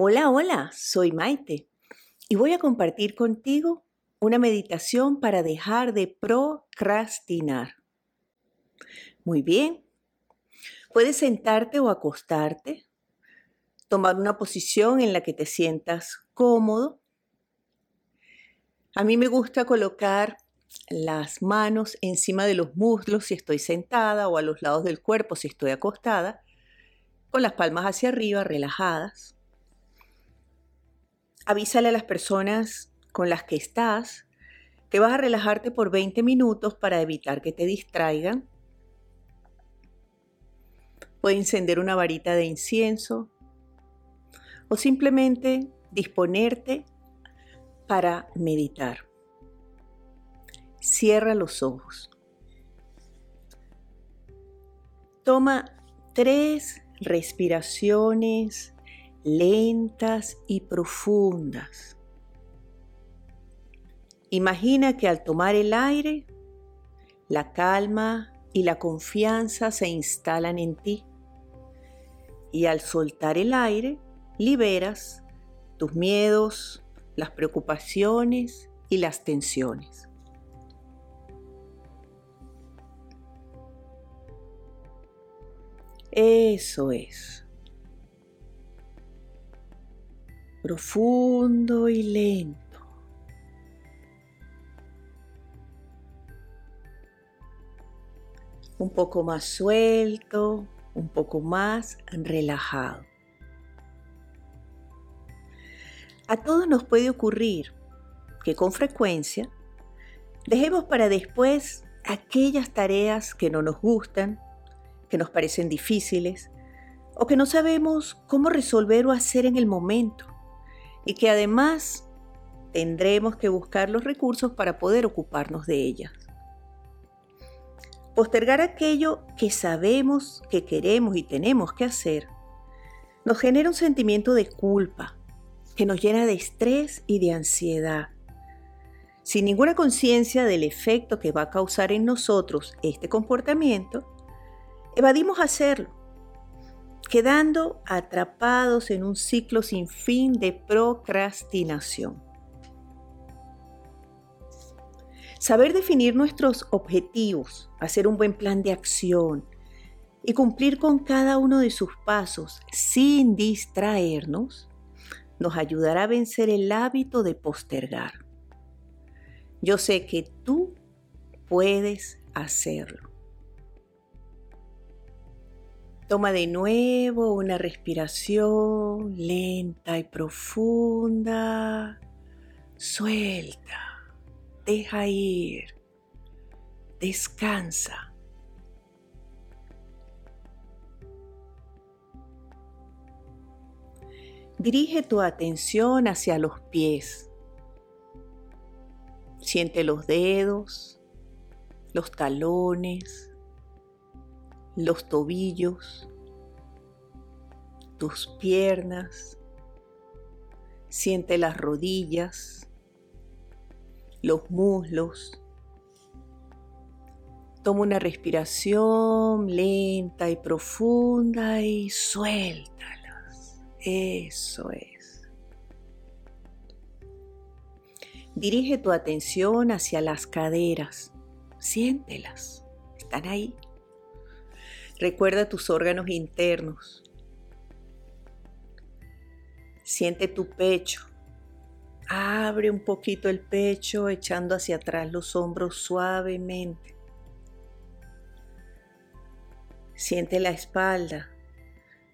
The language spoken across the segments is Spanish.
Hola, hola, soy Maite y voy a compartir contigo una meditación para dejar de procrastinar. Muy bien, puedes sentarte o acostarte, tomar una posición en la que te sientas cómodo. A mí me gusta colocar las manos encima de los muslos si estoy sentada o a los lados del cuerpo si estoy acostada, con las palmas hacia arriba, relajadas avísale a las personas con las que estás que vas a relajarte por 20 minutos para evitar que te distraigan. Puede encender una varita de incienso o simplemente disponerte para meditar. Cierra los ojos. Toma tres respiraciones lentas y profundas. Imagina que al tomar el aire, la calma y la confianza se instalan en ti. Y al soltar el aire, liberas tus miedos, las preocupaciones y las tensiones. Eso es. Profundo y lento. Un poco más suelto, un poco más relajado. A todos nos puede ocurrir que con frecuencia dejemos para después aquellas tareas que no nos gustan, que nos parecen difíciles o que no sabemos cómo resolver o hacer en el momento y que además tendremos que buscar los recursos para poder ocuparnos de ellas. Postergar aquello que sabemos que queremos y tenemos que hacer nos genera un sentimiento de culpa que nos llena de estrés y de ansiedad. Sin ninguna conciencia del efecto que va a causar en nosotros este comportamiento, evadimos hacerlo quedando atrapados en un ciclo sin fin de procrastinación. Saber definir nuestros objetivos, hacer un buen plan de acción y cumplir con cada uno de sus pasos sin distraernos, nos ayudará a vencer el hábito de postergar. Yo sé que tú puedes hacerlo. Toma de nuevo una respiración lenta y profunda. Suelta. Deja ir. Descansa. Dirige tu atención hacia los pies. Siente los dedos, los talones, los tobillos, tus piernas, siente las rodillas, los muslos. Toma una respiración lenta y profunda y suéltalas. Eso es. Dirige tu atención hacia las caderas. Siéntelas. Están ahí. Recuerda tus órganos internos. Siente tu pecho. Abre un poquito el pecho echando hacia atrás los hombros suavemente. Siente la espalda,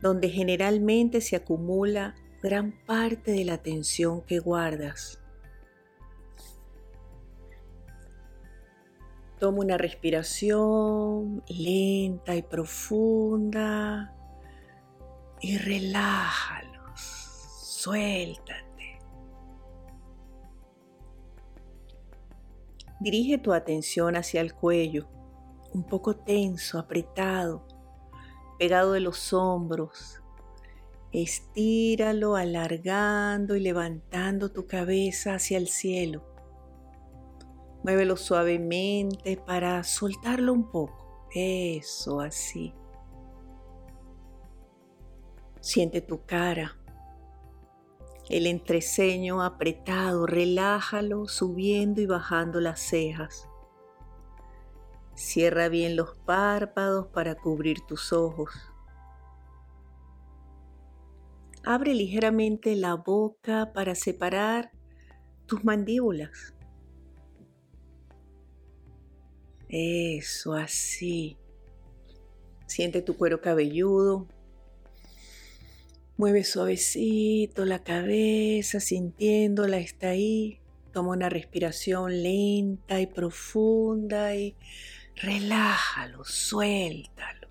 donde generalmente se acumula gran parte de la tensión que guardas. Toma una respiración lenta y profunda y relájalos. Suéltate. Dirige tu atención hacia el cuello, un poco tenso, apretado, pegado de los hombros. Estíralo alargando y levantando tu cabeza hacia el cielo. Muévelo suavemente para soltarlo un poco. Eso, así. Siente tu cara. El entreceño apretado, relájalo subiendo y bajando las cejas. Cierra bien los párpados para cubrir tus ojos. Abre ligeramente la boca para separar tus mandíbulas. Eso, así. Siente tu cuero cabelludo. Mueve suavecito la cabeza, sintiéndola, está ahí. Toma una respiración lenta y profunda y relájalo, suéltalo.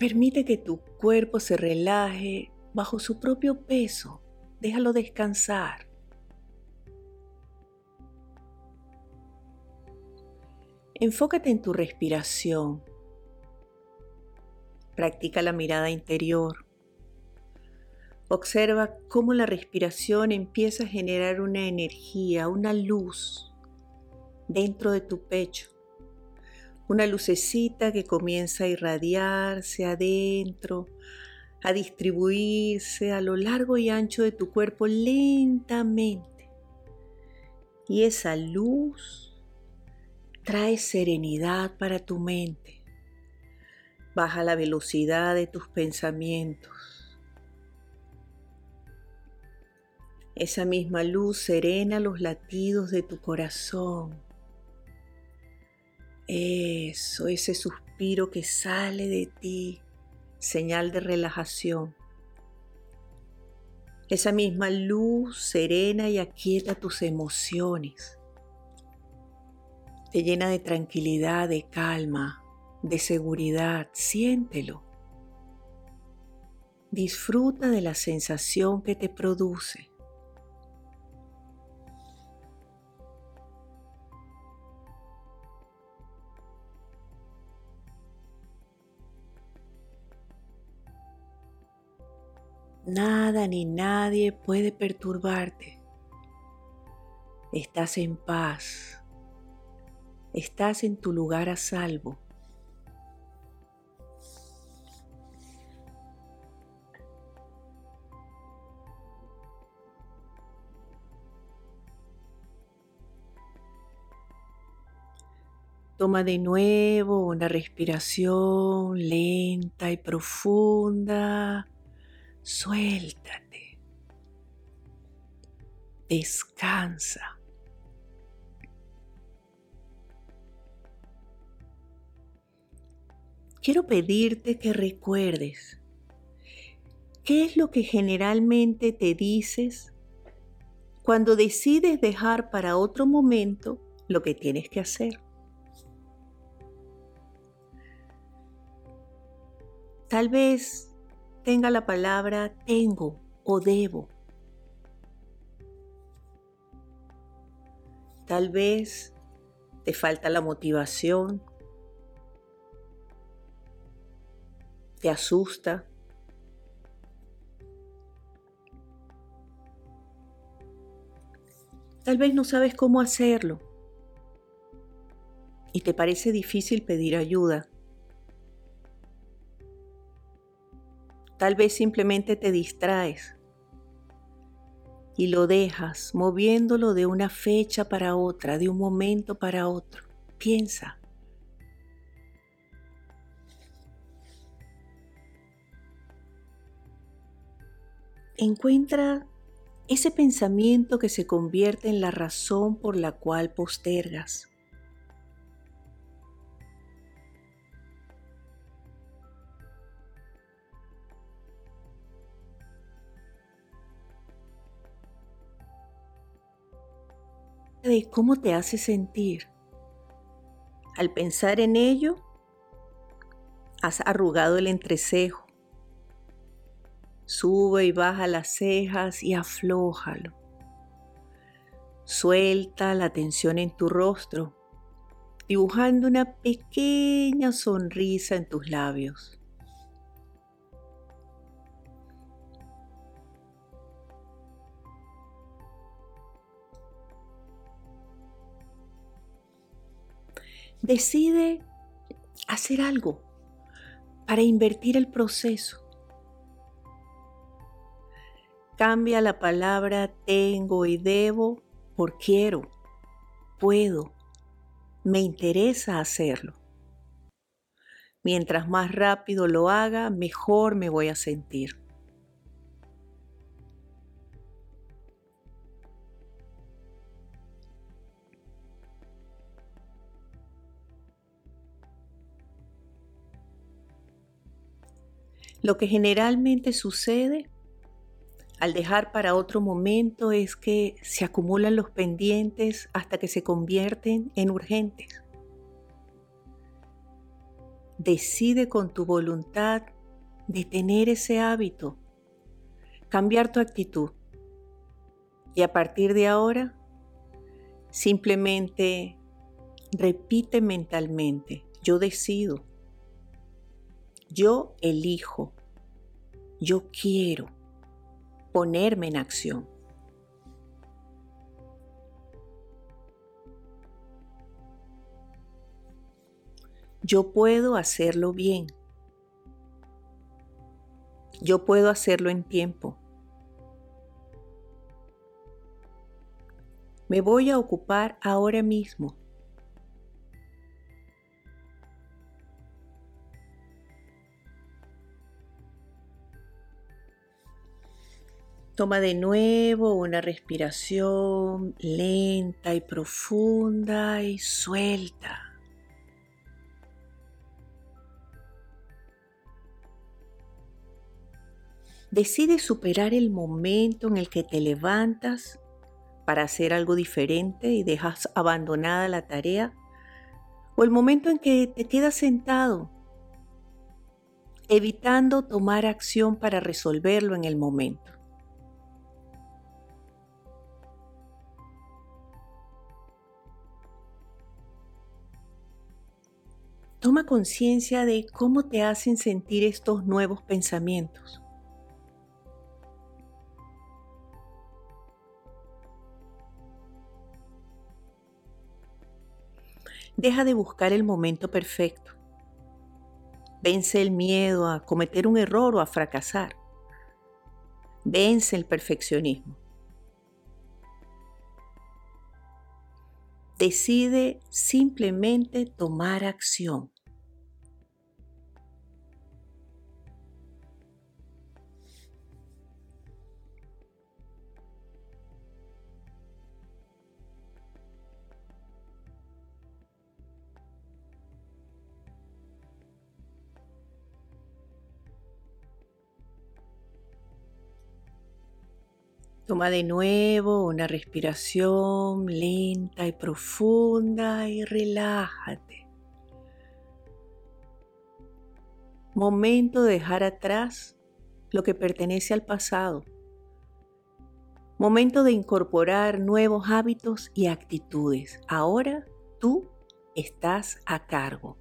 Permite que tu cuerpo se relaje bajo su propio peso. Déjalo descansar. Enfócate en tu respiración. Practica la mirada interior. Observa cómo la respiración empieza a generar una energía, una luz dentro de tu pecho una lucecita que comienza a irradiarse adentro, a distribuirse a lo largo y ancho de tu cuerpo lentamente. Y esa luz trae serenidad para tu mente. Baja la velocidad de tus pensamientos. Esa misma luz serena los latidos de tu corazón eso, ese suspiro que sale de ti, señal de relajación. Esa misma luz serena y aquieta tus emociones. Te llena de tranquilidad, de calma, de seguridad. Siéntelo. Disfruta de la sensación que te produce. Nada ni nadie puede perturbarte. Estás en paz. Estás en tu lugar a salvo. Toma de nuevo una respiración lenta y profunda. Suéltate. Descansa. Quiero pedirte que recuerdes qué es lo que generalmente te dices cuando decides dejar para otro momento lo que tienes que hacer. Tal vez tenga la palabra tengo o debo. Tal vez te falta la motivación, te asusta. Tal vez no sabes cómo hacerlo y te parece difícil pedir ayuda. Tal vez simplemente te distraes y lo dejas moviéndolo de una fecha para otra, de un momento para otro. Piensa. Encuentra ese pensamiento que se convierte en la razón por la cual postergas. de cómo te hace sentir. Al pensar en ello, has arrugado el entrecejo. Sube y baja las cejas y aflójalo. Suelta la tensión en tu rostro, dibujando una pequeña sonrisa en tus labios. decide hacer algo para invertir el proceso. Cambia la palabra tengo y debo por quiero, puedo, me interesa hacerlo. Mientras más rápido lo haga, mejor me voy a sentir. Lo que generalmente sucede al dejar para otro momento es que se acumulan los pendientes hasta que se convierten en urgentes. Decide con tu voluntad detener ese hábito, cambiar tu actitud y a partir de ahora simplemente repite mentalmente, yo decido yo elijo, yo quiero ponerme en acción. Yo puedo hacerlo bien. Yo puedo hacerlo en tiempo. Me voy a ocupar ahora mismo Toma de nuevo una respiración lenta y profunda y suelta. Decide superar el momento en el que te levantas para hacer algo diferente y dejas abandonada la tarea o el momento en que te quedas sentado evitando tomar acción para resolverlo en el momento. Conciencia de cómo te hacen sentir estos nuevos pensamientos. Deja de buscar el momento perfecto. Vence el miedo a cometer un error o a fracasar. Vence el perfeccionismo. Decide simplemente tomar acción. Toma de nuevo una respiración lenta y profunda y relájate. Momento de dejar atrás lo que pertenece al pasado. Momento de incorporar nuevos hábitos y actitudes. Ahora tú estás a cargo.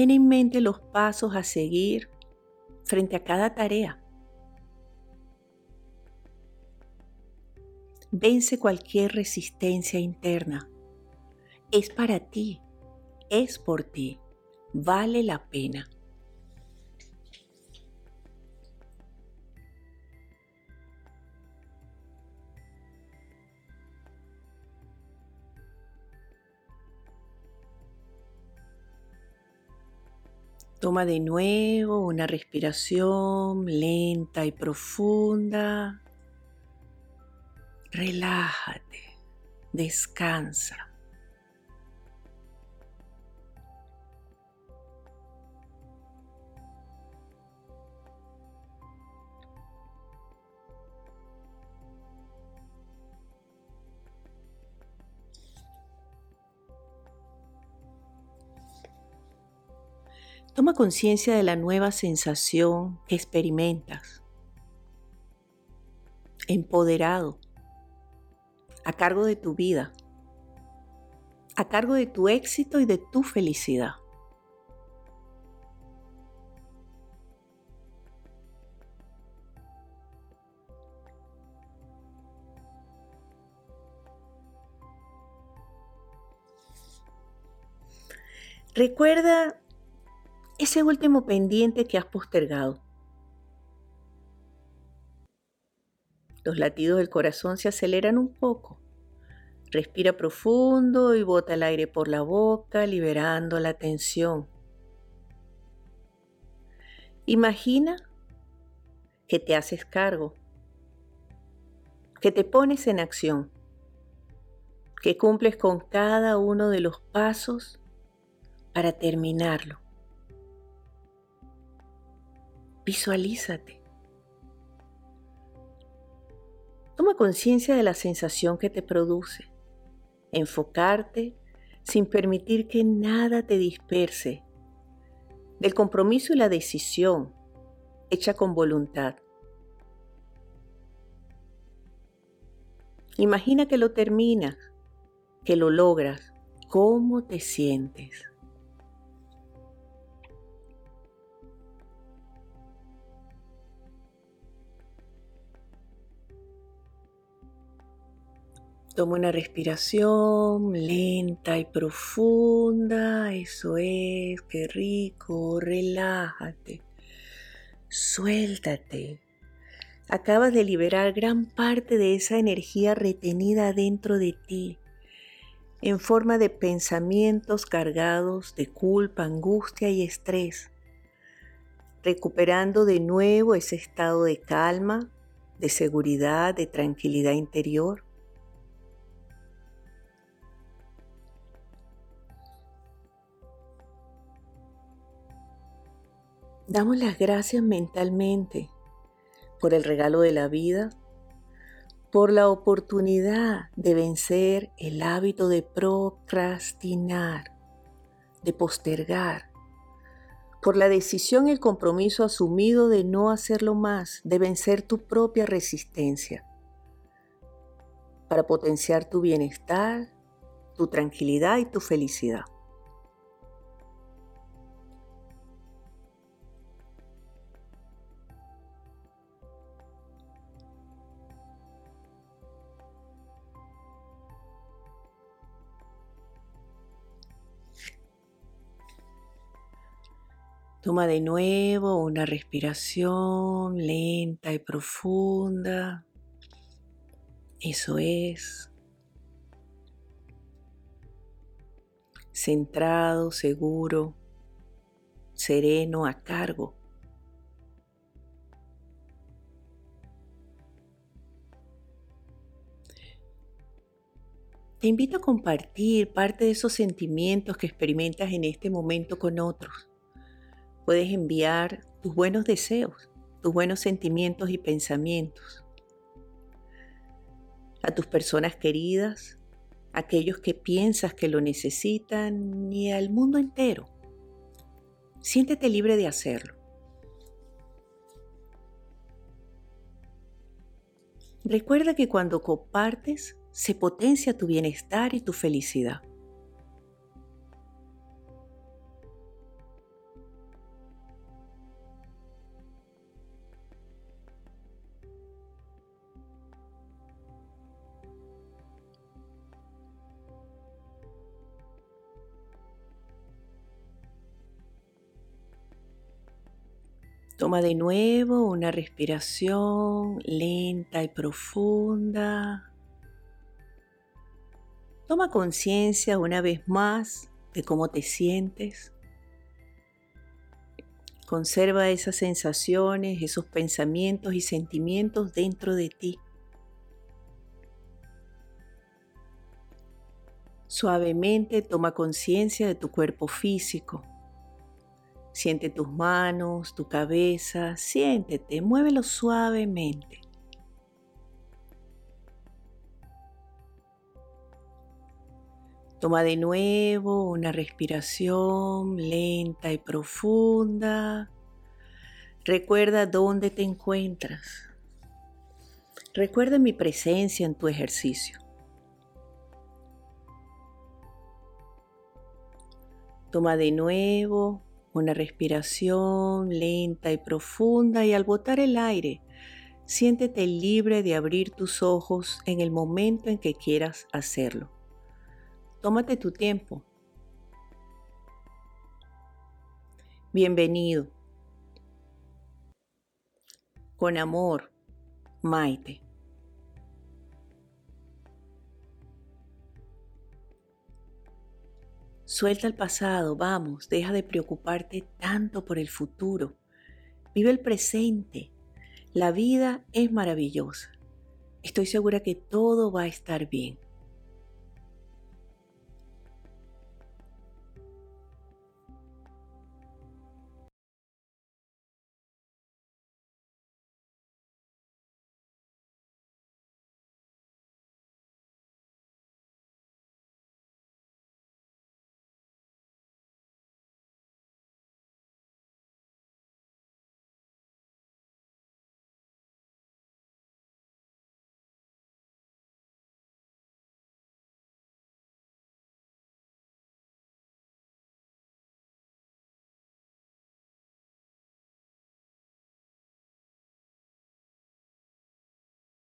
Ten en mente los pasos a seguir frente a cada tarea. Vence cualquier resistencia interna. Es para ti, es por ti, vale la pena. Toma de nuevo una respiración lenta y profunda. Relájate, descansa. Toma conciencia de la nueva sensación que experimentas. Empoderado. A cargo de tu vida. A cargo de tu éxito y de tu felicidad. Recuerda ese último pendiente que has postergado. Los latidos del corazón se aceleran un poco. Respira profundo y bota el aire por la boca, liberando la tensión. Imagina que te haces cargo, que te pones en acción, que cumples con cada uno de los pasos para terminarlo. Visualízate. Toma conciencia de la sensación que te produce. Enfocarte sin permitir que nada te disperse. Del compromiso y la decisión hecha con voluntad. Imagina que lo terminas, que lo logras. ¿Cómo te sientes? Toma una respiración lenta y profunda. Eso es, qué rico. Relájate. Suéltate. Acabas de liberar gran parte de esa energía retenida dentro de ti en forma de pensamientos cargados de culpa, angustia y estrés, recuperando de nuevo ese estado de calma, de seguridad, de tranquilidad interior. Damos las gracias mentalmente por el regalo de la vida, por la oportunidad de vencer el hábito de procrastinar, de postergar, por la decisión y el compromiso asumido de no hacerlo más, de vencer tu propia resistencia, para potenciar tu bienestar, tu tranquilidad y tu felicidad. Toma de nuevo una respiración lenta y profunda. Eso es. Centrado, seguro, sereno, a cargo. Te invito a compartir parte de esos sentimientos que experimentas en este momento con otros puedes enviar tus buenos deseos, tus buenos sentimientos y pensamientos a tus personas queridas, aquellos que piensas que lo necesitan y al mundo entero. Siéntete libre de hacerlo. Recuerda que cuando compartes se potencia tu bienestar y tu felicidad. Toma de nuevo una respiración lenta y profunda. Toma conciencia una vez más de cómo te sientes. Conserva esas sensaciones, esos pensamientos y sentimientos dentro de ti. Suavemente toma conciencia de tu cuerpo físico. Siente tus manos, tu cabeza, siéntete, muévelo suavemente. Toma de nuevo una respiración lenta y profunda. Recuerda dónde te encuentras. Recuerda mi presencia en tu ejercicio. Toma de nuevo una respiración lenta y profunda y al botar el aire, siéntete libre de abrir tus ojos en el momento en que quieras hacerlo. Tómate tu tiempo. Bienvenido. Con amor, Maite. Suelta el pasado, vamos, deja de preocuparte tanto por el futuro. Vive el presente. La vida es maravillosa. Estoy segura que todo va a estar bien.